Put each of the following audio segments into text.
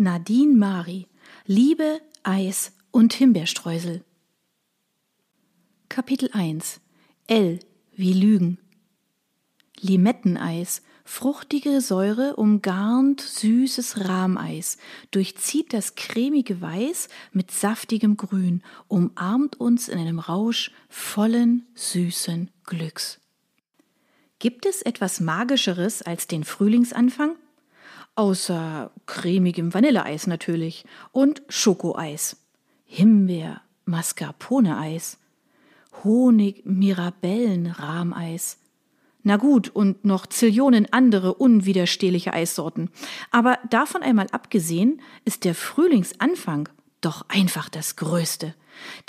Nadine Mari Liebe, Eis und Himbeerstreusel Kapitel 1 L wie Lügen Limetteneis, fruchtige Säure umgarnt süßes Rahmeis, durchzieht das cremige Weiß mit saftigem Grün, umarmt uns in einem Rausch vollen, süßen Glücks. Gibt es etwas Magischeres als den Frühlingsanfang? Außer cremigem Vanilleeis natürlich und Schokoeis. Himbeer, Mascarpone-Eis. Honig, Mirabellen, Rahmeis. Na gut, und noch Zillionen andere unwiderstehliche Eissorten. Aber davon einmal abgesehen ist der Frühlingsanfang doch einfach das Größte.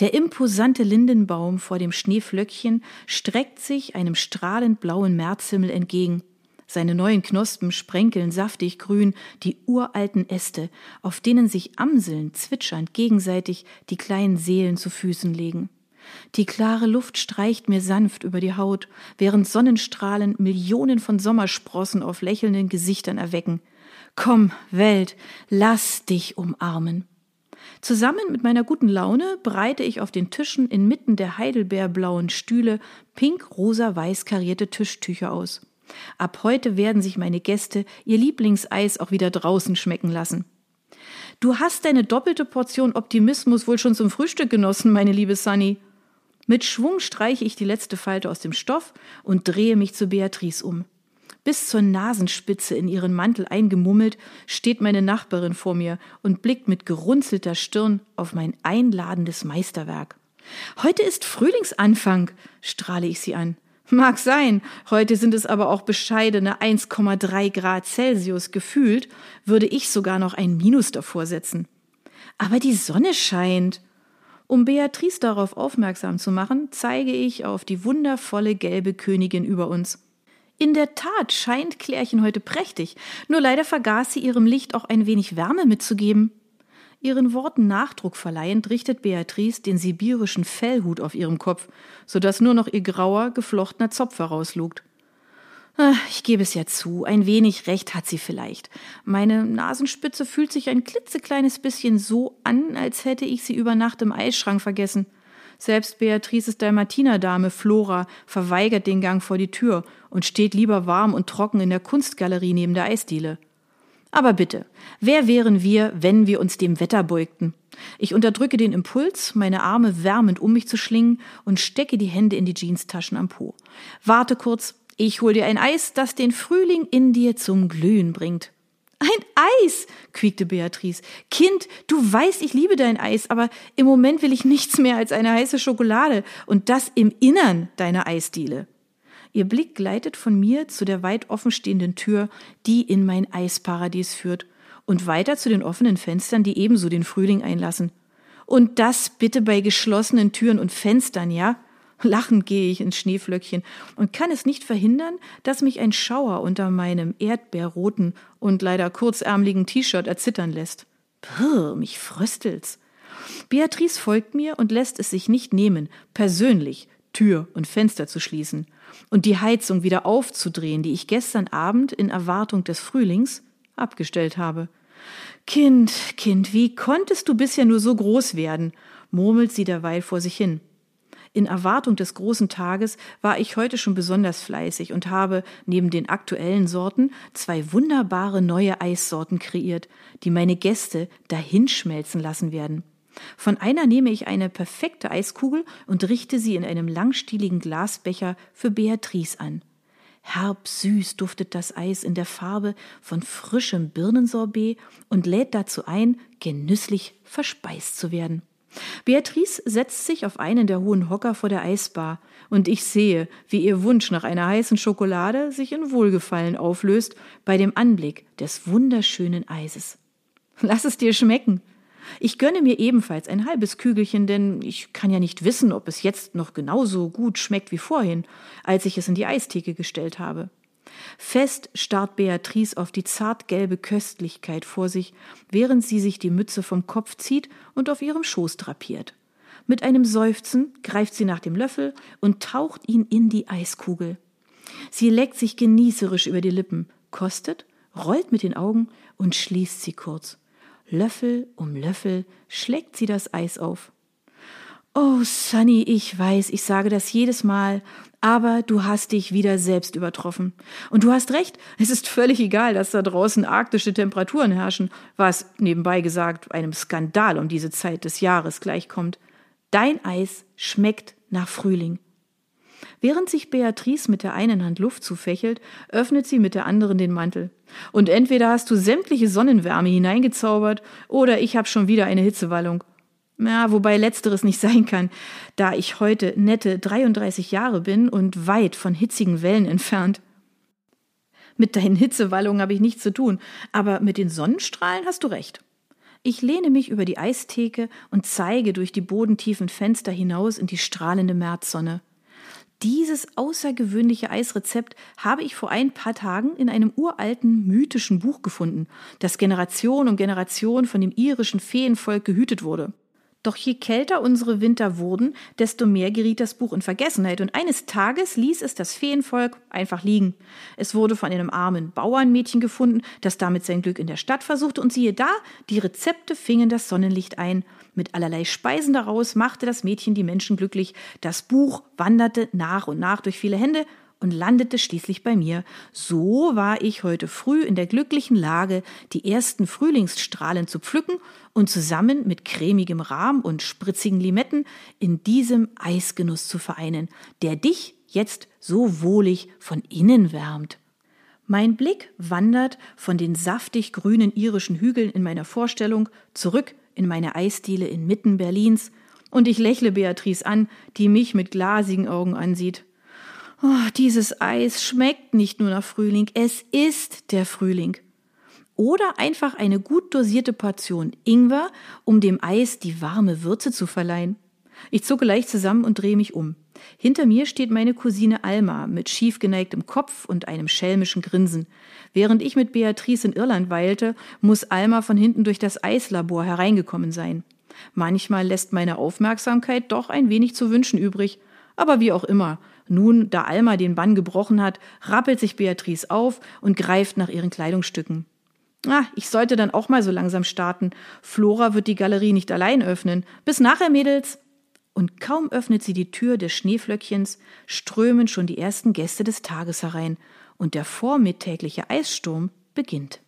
Der imposante Lindenbaum vor dem Schneeflöckchen streckt sich einem strahlend blauen Märzhimmel entgegen. Seine neuen Knospen sprenkeln saftig grün die uralten Äste, auf denen sich Amseln zwitschernd gegenseitig die kleinen Seelen zu Füßen legen. Die klare Luft streicht mir sanft über die Haut, während Sonnenstrahlen Millionen von Sommersprossen auf lächelnden Gesichtern erwecken. Komm, Welt, lass dich umarmen. Zusammen mit meiner guten Laune breite ich auf den Tischen inmitten der heidelbeerblauen Stühle pink-rosa-weiß karierte Tischtücher aus. Ab heute werden sich meine Gäste ihr Lieblingseis auch wieder draußen schmecken lassen. Du hast deine doppelte Portion Optimismus wohl schon zum Frühstück genossen, meine liebe Sunny. Mit Schwung streiche ich die letzte Falte aus dem Stoff und drehe mich zu Beatrice um. Bis zur Nasenspitze in ihren Mantel eingemummelt, steht meine Nachbarin vor mir und blickt mit gerunzelter Stirn auf mein einladendes Meisterwerk. Heute ist Frühlingsanfang, strahle ich sie an. Mag sein, heute sind es aber auch bescheidene 1,3 Grad Celsius gefühlt, würde ich sogar noch ein Minus davor setzen. Aber die Sonne scheint. Um Beatrice darauf aufmerksam zu machen, zeige ich auf die wundervolle gelbe Königin über uns. In der Tat scheint Klärchen heute prächtig, nur leider vergaß sie ihrem Licht auch ein wenig Wärme mitzugeben. Ihren Worten Nachdruck verleihend richtet Beatrice den sibirischen Fellhut auf ihrem Kopf, so dass nur noch ihr grauer, geflochtener Zopf herauslugt. Ah, ich gebe es ja zu, ein wenig recht hat sie vielleicht. Meine Nasenspitze fühlt sich ein klitzekleines bisschen so an, als hätte ich sie über Nacht im Eisschrank vergessen. Selbst Beatrices Dalmatinerdame Flora verweigert den Gang vor die Tür und steht lieber warm und trocken in der Kunstgalerie neben der Eisdiele. Aber bitte, wer wären wir, wenn wir uns dem Wetter beugten? Ich unterdrücke den Impuls, meine Arme wärmend um mich zu schlingen und stecke die Hände in die Jeanstaschen am Po. Warte kurz, ich hol dir ein Eis, das den Frühling in dir zum Glühen bringt. Ein Eis, quiekte Beatrice. Kind, du weißt, ich liebe dein Eis, aber im Moment will ich nichts mehr als eine heiße Schokolade und das im Innern deiner Eisdiele. Ihr Blick gleitet von mir zu der weit offenstehenden Tür, die in mein Eisparadies führt, und weiter zu den offenen Fenstern, die ebenso den Frühling einlassen. Und das bitte bei geschlossenen Türen und Fenstern, ja? Lachend gehe ich ins Schneeflöckchen und kann es nicht verhindern, dass mich ein Schauer unter meinem erdbeerroten und leider kurzärmeligen T-Shirt erzittern lässt. Brr, mich fröstelt's. Beatrice folgt mir und lässt es sich nicht nehmen, persönlich Tür und Fenster zu schließen und die Heizung wieder aufzudrehen, die ich gestern Abend in Erwartung des Frühlings abgestellt habe. Kind, Kind, wie konntest du bisher nur so groß werden? murmelt sie derweil vor sich hin. In Erwartung des großen Tages war ich heute schon besonders fleißig und habe neben den aktuellen Sorten zwei wunderbare neue Eissorten kreiert, die meine Gäste dahinschmelzen lassen werden. Von einer nehme ich eine perfekte Eiskugel und richte sie in einem langstieligen Glasbecher für Beatrice an. Herb süß duftet das Eis in der Farbe von frischem Birnensorbet und lädt dazu ein, genüsslich verspeist zu werden. Beatrice setzt sich auf einen der hohen Hocker vor der Eisbar, und ich sehe, wie ihr Wunsch nach einer heißen Schokolade sich in Wohlgefallen auflöst bei dem Anblick des wunderschönen Eises. Lass es dir schmecken, ich gönne mir ebenfalls ein halbes Kügelchen, denn ich kann ja nicht wissen, ob es jetzt noch genauso gut schmeckt wie vorhin, als ich es in die Eistheke gestellt habe. Fest starrt Beatrice auf die zartgelbe Köstlichkeit vor sich, während sie sich die Mütze vom Kopf zieht und auf ihrem Schoß drapiert. Mit einem Seufzen greift sie nach dem Löffel und taucht ihn in die Eiskugel. Sie leckt sich genießerisch über die Lippen, kostet, rollt mit den Augen und schließt sie kurz. Löffel um Löffel schlägt sie das Eis auf. Oh, Sunny, ich weiß, ich sage das jedes Mal, aber du hast dich wieder selbst übertroffen. Und du hast recht, es ist völlig egal, dass da draußen arktische Temperaturen herrschen, was nebenbei gesagt einem Skandal um diese Zeit des Jahres gleichkommt. Dein Eis schmeckt nach Frühling. Während sich Beatrice mit der einen Hand Luft zufächelt, öffnet sie mit der anderen den Mantel. Und entweder hast du sämtliche Sonnenwärme hineingezaubert, oder ich habe schon wieder eine Hitzewallung. Ja, wobei letzteres nicht sein kann, da ich heute nette 33 Jahre bin und weit von hitzigen Wellen entfernt. Mit deinen Hitzewallungen habe ich nichts zu tun, aber mit den Sonnenstrahlen hast du recht. Ich lehne mich über die Eistheke und zeige durch die bodentiefen Fenster hinaus in die strahlende Märzsonne. Dieses außergewöhnliche Eisrezept habe ich vor ein paar Tagen in einem uralten mythischen Buch gefunden, das Generation um Generation von dem irischen Feenvolk gehütet wurde. Doch je kälter unsere Winter wurden, desto mehr geriet das Buch in Vergessenheit und eines Tages ließ es das Feenvolk einfach liegen. Es wurde von einem armen Bauernmädchen gefunden, das damit sein Glück in der Stadt versuchte und siehe da, die Rezepte fingen das Sonnenlicht ein. Mit allerlei Speisen daraus machte das Mädchen die Menschen glücklich. Das Buch wanderte nach und nach durch viele Hände und landete schließlich bei mir. So war ich heute früh in der glücklichen Lage, die ersten Frühlingsstrahlen zu pflücken und zusammen mit cremigem Rahm und spritzigen Limetten in diesem Eisgenuss zu vereinen, der dich jetzt so wohlig von innen wärmt. Mein Blick wandert von den saftig grünen irischen Hügeln in meiner Vorstellung zurück in meine Eisdiele inmitten Berlins, und ich lächle Beatrice an, die mich mit glasigen Augen ansieht. Oh, dieses Eis schmeckt nicht nur nach Frühling, es ist der Frühling. Oder einfach eine gut dosierte Portion Ingwer, um dem Eis die warme Würze zu verleihen. Ich zucke leicht zusammen und drehe mich um. Hinter mir steht meine Cousine Alma mit schief geneigtem Kopf und einem schelmischen Grinsen. Während ich mit Beatrice in Irland weilte, muss Alma von hinten durch das Eislabor hereingekommen sein. Manchmal lässt meine Aufmerksamkeit doch ein wenig zu wünschen übrig. Aber wie auch immer, nun, da Alma den Bann gebrochen hat, rappelt sich Beatrice auf und greift nach ihren Kleidungsstücken. Ah, ich sollte dann auch mal so langsam starten. Flora wird die Galerie nicht allein öffnen. Bis nachher, Mädels! Und kaum öffnet sie die Tür des Schneeflöckchens, strömen schon die ersten Gäste des Tages herein, und der vormittägliche Eissturm beginnt.